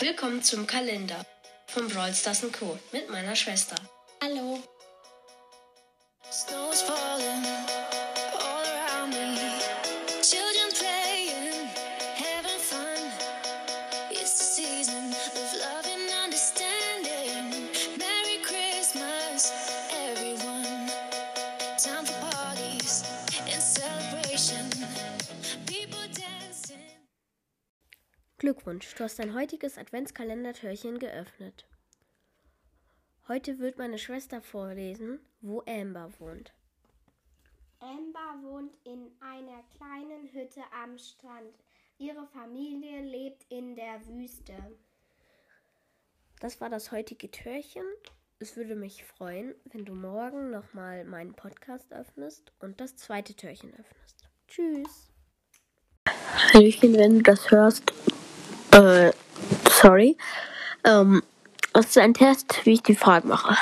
Willkommen zum Kalender von Brawl Stars Co. mit meiner Schwester. Hallo. Snow's falling Glückwunsch, du hast dein heutiges Adventskalendertürchen geöffnet. Heute wird meine Schwester vorlesen, wo Amber wohnt. Amber wohnt in einer kleinen Hütte am Strand. Ihre Familie lebt in der Wüste. Das war das heutige Türchen. Es würde mich freuen, wenn du morgen nochmal meinen Podcast öffnest und das zweite Türchen öffnest. Tschüss. Hallöchen, wenn du das hörst. Äh, sorry. Ähm, das ist ein Test, wie ich die Fragen mache.